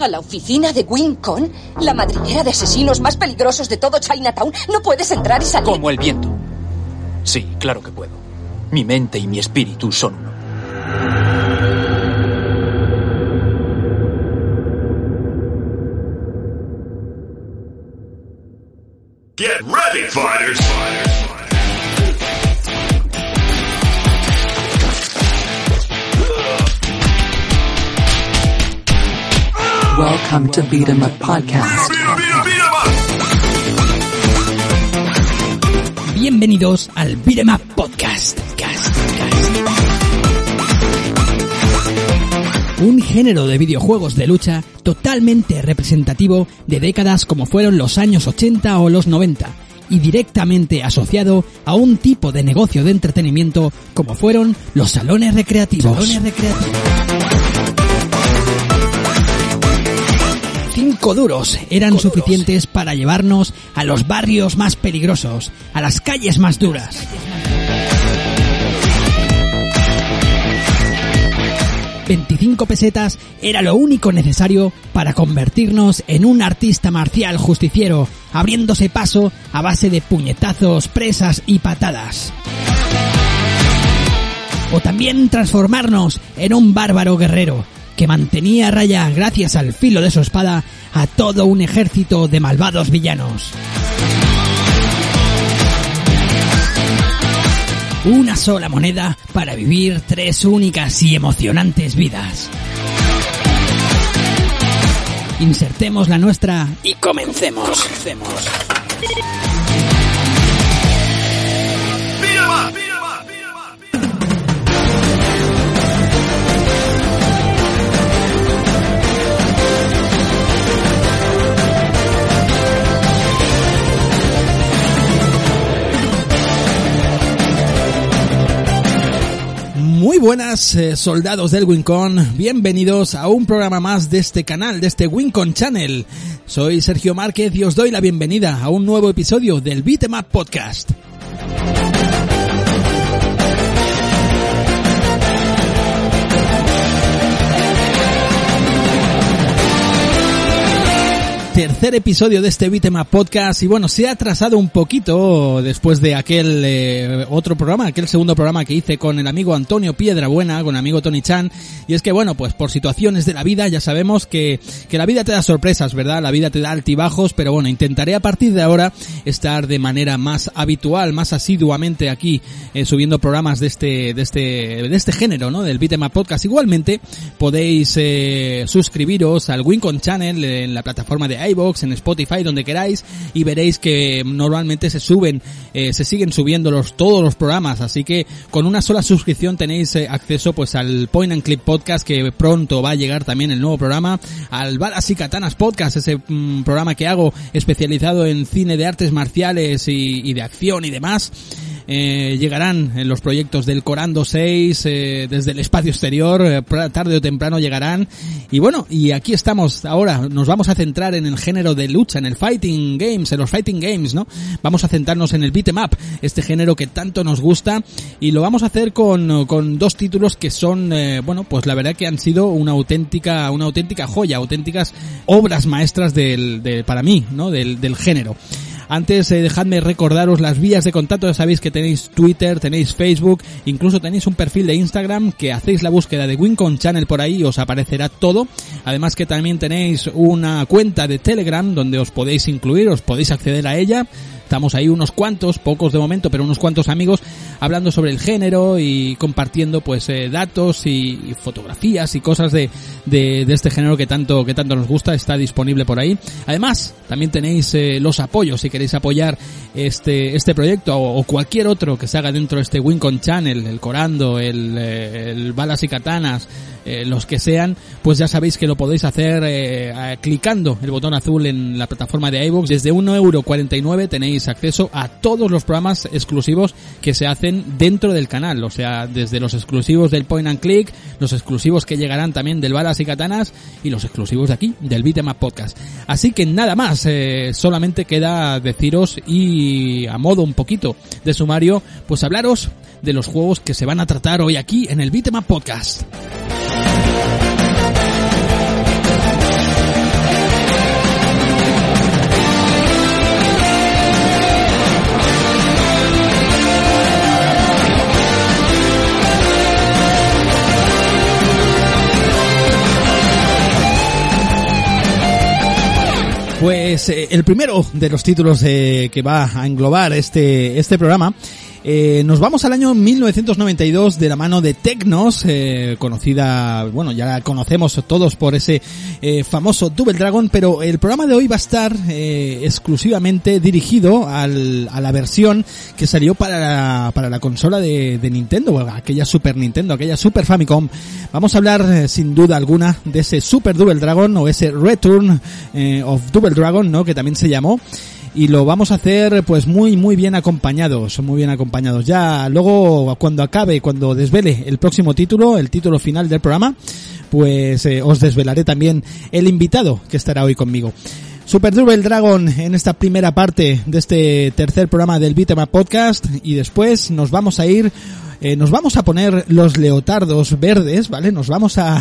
¿A la oficina de Wincon? ¿La madriguera de asesinos más peligrosos de todo Chinatown? No puedes entrar y salir. Como el viento. Sí, claro que puedo. Mi mente y mi espíritu son uno. Get ready, fighters! Welcome to Beat 'em Up Podcast. Beat 'em, beat 'em, up! Bienvenidos al Podcast. Cast, cast. Un género de videojuegos de lucha totalmente representativo de décadas como fueron los años 80 o los 90 y directamente asociado a un tipo de negocio de entretenimiento como fueron los salones recreativos. Salones recreativos. Duros eran suficientes para llevarnos a los barrios más peligrosos, a las calles más duras. 25 pesetas era lo único necesario para convertirnos en un artista marcial justiciero, abriéndose paso a base de puñetazos, presas y patadas. O también transformarnos en un bárbaro guerrero, que mantenía a raya, gracias al filo de su espada, a todo un ejército de malvados villanos. Una sola moneda para vivir tres únicas y emocionantes vidas. Insertemos la nuestra y comencemos. comencemos. Buenas eh, soldados del Wincon, bienvenidos a un programa más de este canal, de este Wincon Channel. Soy Sergio Márquez y os doy la bienvenida a un nuevo episodio del Beat'em Up Podcast. Tercer episodio de este Bitema Podcast y bueno, se ha atrasado un poquito después de aquel eh, otro programa, aquel segundo programa que hice con el amigo Antonio Piedrabuena, con el amigo Tony Chan y es que bueno, pues por situaciones de la vida ya sabemos que, que la vida te da sorpresas, ¿verdad? La vida te da altibajos, pero bueno, intentaré a partir de ahora estar de manera más habitual, más asiduamente aquí eh, subiendo programas de este, de este, de este género, ¿no? Del Bitema Podcast. Igualmente podéis eh, suscribiros al Wincon Channel en la plataforma de iVoox, en Spotify, donde queráis, y veréis que normalmente se suben, eh, se siguen subiendo los, todos los programas, así que con una sola suscripción tenéis eh, acceso pues al Point and Clip Podcast, que pronto va a llegar también el nuevo programa, al Balas y Katanas Podcast, ese mm, programa que hago especializado en cine de artes marciales y, y de acción y demás. Eh, llegarán en los proyectos del Corando 6 eh, desde el espacio exterior, eh, tarde o temprano llegarán. Y bueno, y aquí estamos ahora, nos vamos a centrar en el género de lucha, en el Fighting Games, en los Fighting Games, ¿no? Vamos a centrarnos en el beat'em up, este género que tanto nos gusta, y lo vamos a hacer con, con dos títulos que son, eh, bueno, pues la verdad que han sido una auténtica, una auténtica joya, auténticas obras maestras del, de, para mí, ¿no? Del, del género. Antes, eh, dejadme recordaros las vías de contacto. Ya sabéis que tenéis Twitter, tenéis Facebook, incluso tenéis un perfil de Instagram que hacéis la búsqueda de Wincon Channel por ahí y os aparecerá todo. Además que también tenéis una cuenta de Telegram donde os podéis incluir, os podéis acceder a ella. Estamos ahí unos cuantos, pocos de momento, pero unos cuantos amigos hablando sobre el género y compartiendo pues eh, datos y, fotografías y cosas de, de, de este género que tanto que tanto nos gusta. Está disponible por ahí. Además, también tenéis eh, los apoyos si queréis apoyar este este proyecto o, o cualquier otro que se haga dentro de este Wincon Channel, el Corando, el, eh, el Balas y Katanas, eh, los que sean, pues ya sabéis que lo podéis hacer eh, clicando el botón azul en la plataforma de iVoox. Desde 1,49€ tenéis acceso a todos los programas exclusivos que se hacen dentro del canal. O sea, desde los exclusivos del Point and Click, los exclusivos que llegarán también del Balas y Katanas y los exclusivos de aquí, del Beat'em Up Podcast. Así que nada más, eh, solamente queda deciros y a modo un poquito de sumario, pues hablaros de los juegos que se van a tratar hoy aquí en el Beat'em Up Podcast. Pues eh, el primero de los títulos eh, que va a englobar este, este programa eh, nos vamos al año 1992 de la mano de Tecnos, eh, conocida, bueno, ya la conocemos todos por ese eh, famoso Double Dragon, pero el programa de hoy va a estar eh, exclusivamente dirigido al, a la versión que salió para la, para la consola de, de Nintendo, aquella Super Nintendo, aquella Super Famicom. Vamos a hablar eh, sin duda alguna de ese Super Double Dragon o ese Return eh, of Double Dragon, ¿no? Que también se llamó y lo vamos a hacer pues muy muy bien acompañados, muy bien acompañados. Ya luego cuando acabe, cuando desvele el próximo título, el título final del programa, pues eh, os desvelaré también el invitado que estará hoy conmigo. Super Double Dragon en esta primera parte de este tercer programa del Bitema Podcast y después nos vamos a ir eh, nos vamos a poner los leotardos verdes, ¿vale? Nos vamos a,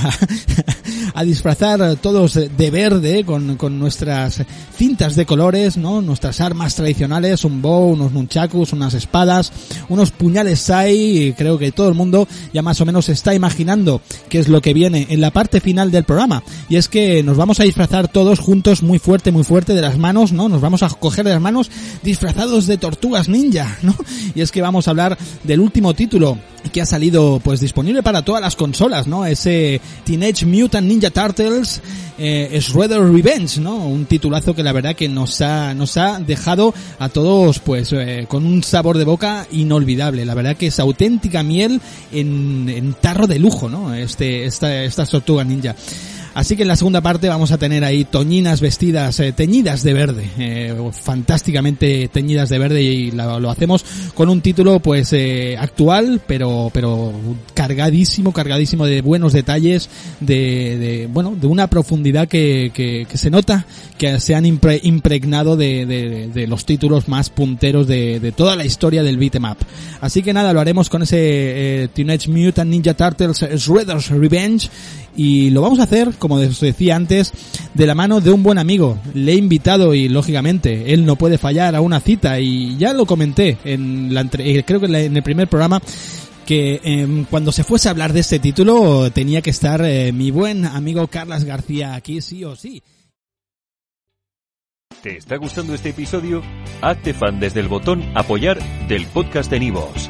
a disfrazar todos de verde con, con nuestras cintas de colores, ¿no? Nuestras armas tradicionales, un bow, unos nunchakus, unas espadas, unos puñales sai, creo que todo el mundo ya más o menos está imaginando qué es lo que viene en la parte final del programa. Y es que nos vamos a disfrazar todos juntos muy fuerte, muy fuerte de las manos, ¿no? Nos vamos a coger de las manos disfrazados de tortugas ninja, ¿no? Y es que vamos a hablar del último título que ha salido pues disponible para todas las consolas, ¿no? Ese Teenage Mutant Ninja Turtles eh, Shredder Revenge, ¿no? Un titulazo que la verdad que nos ha nos ha dejado a todos pues eh, con un sabor de boca inolvidable. La verdad que es auténtica miel en, en tarro de lujo, ¿no? Este esta estas tortugas ninja. Así que en la segunda parte vamos a tener ahí toñinas vestidas, eh, teñidas de verde, eh, fantásticamente teñidas de verde y la- lo hacemos con un título pues eh, actual, pero pero cargadísimo, cargadísimo de buenos detalles, de, de bueno, de una profundidad que, que, que se nota que se han impre- impregnado de, de- de los títulos más punteros de, toda la historia del beat'em up. Así que nada, lo haremos con ese eh, Teenage Mutant Ninja Turtles Shredder's Revenge y lo vamos a hacer, como os decía antes, de la mano de un buen amigo. Le he invitado y lógicamente él no puede fallar a una cita y ya lo comenté en la eh, creo que en el primer programa que em, cuando se fuese a hablar de este título tenía que estar eh, mi buen amigo Carlas García aquí sí o sí. ¿Te está gustando este episodio? Hazte fan desde el botón Apoyar del podcast de Nivos.